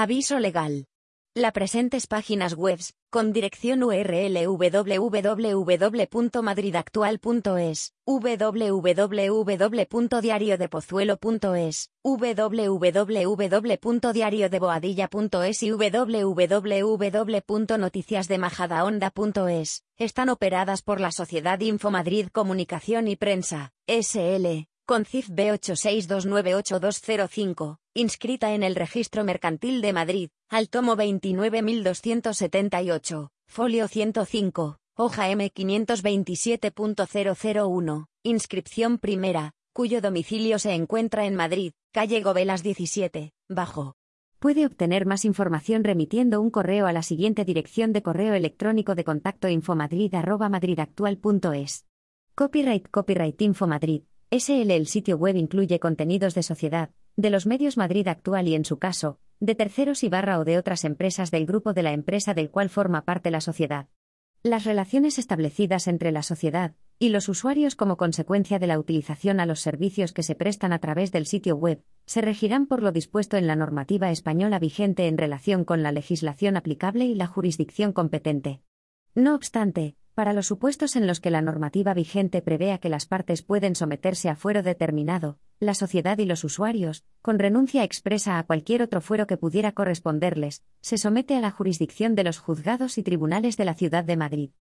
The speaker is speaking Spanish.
Aviso legal. La presentes páginas webs, con dirección URL www.madridactual.es, www.diariodepozuelo.es, www.diariodeboadilla.es y www.noticiasdemajadahonda.es, están operadas por la Sociedad Infomadrid Comunicación y Prensa, SL con CIF B86298205, inscrita en el Registro Mercantil de Madrid, al tomo 29278, folio 105, hoja M527.001, inscripción primera, cuyo domicilio se encuentra en Madrid, calle Gobelas 17, bajo. Puede obtener más información remitiendo un correo a la siguiente dirección de correo electrónico de contacto infomadrid@madridactual.es. Copyright Copyright Infomadrid SL El sitio web incluye contenidos de sociedad, de los medios Madrid Actual y en su caso, de terceros y barra o de otras empresas del grupo de la empresa del cual forma parte la sociedad. Las relaciones establecidas entre la sociedad y los usuarios como consecuencia de la utilización a los servicios que se prestan a través del sitio web se regirán por lo dispuesto en la normativa española vigente en relación con la legislación aplicable y la jurisdicción competente. No obstante, para los supuestos en los que la normativa vigente prevea que las partes pueden someterse a fuero determinado, la sociedad y los usuarios, con renuncia expresa a cualquier otro fuero que pudiera corresponderles, se somete a la jurisdicción de los juzgados y tribunales de la Ciudad de Madrid.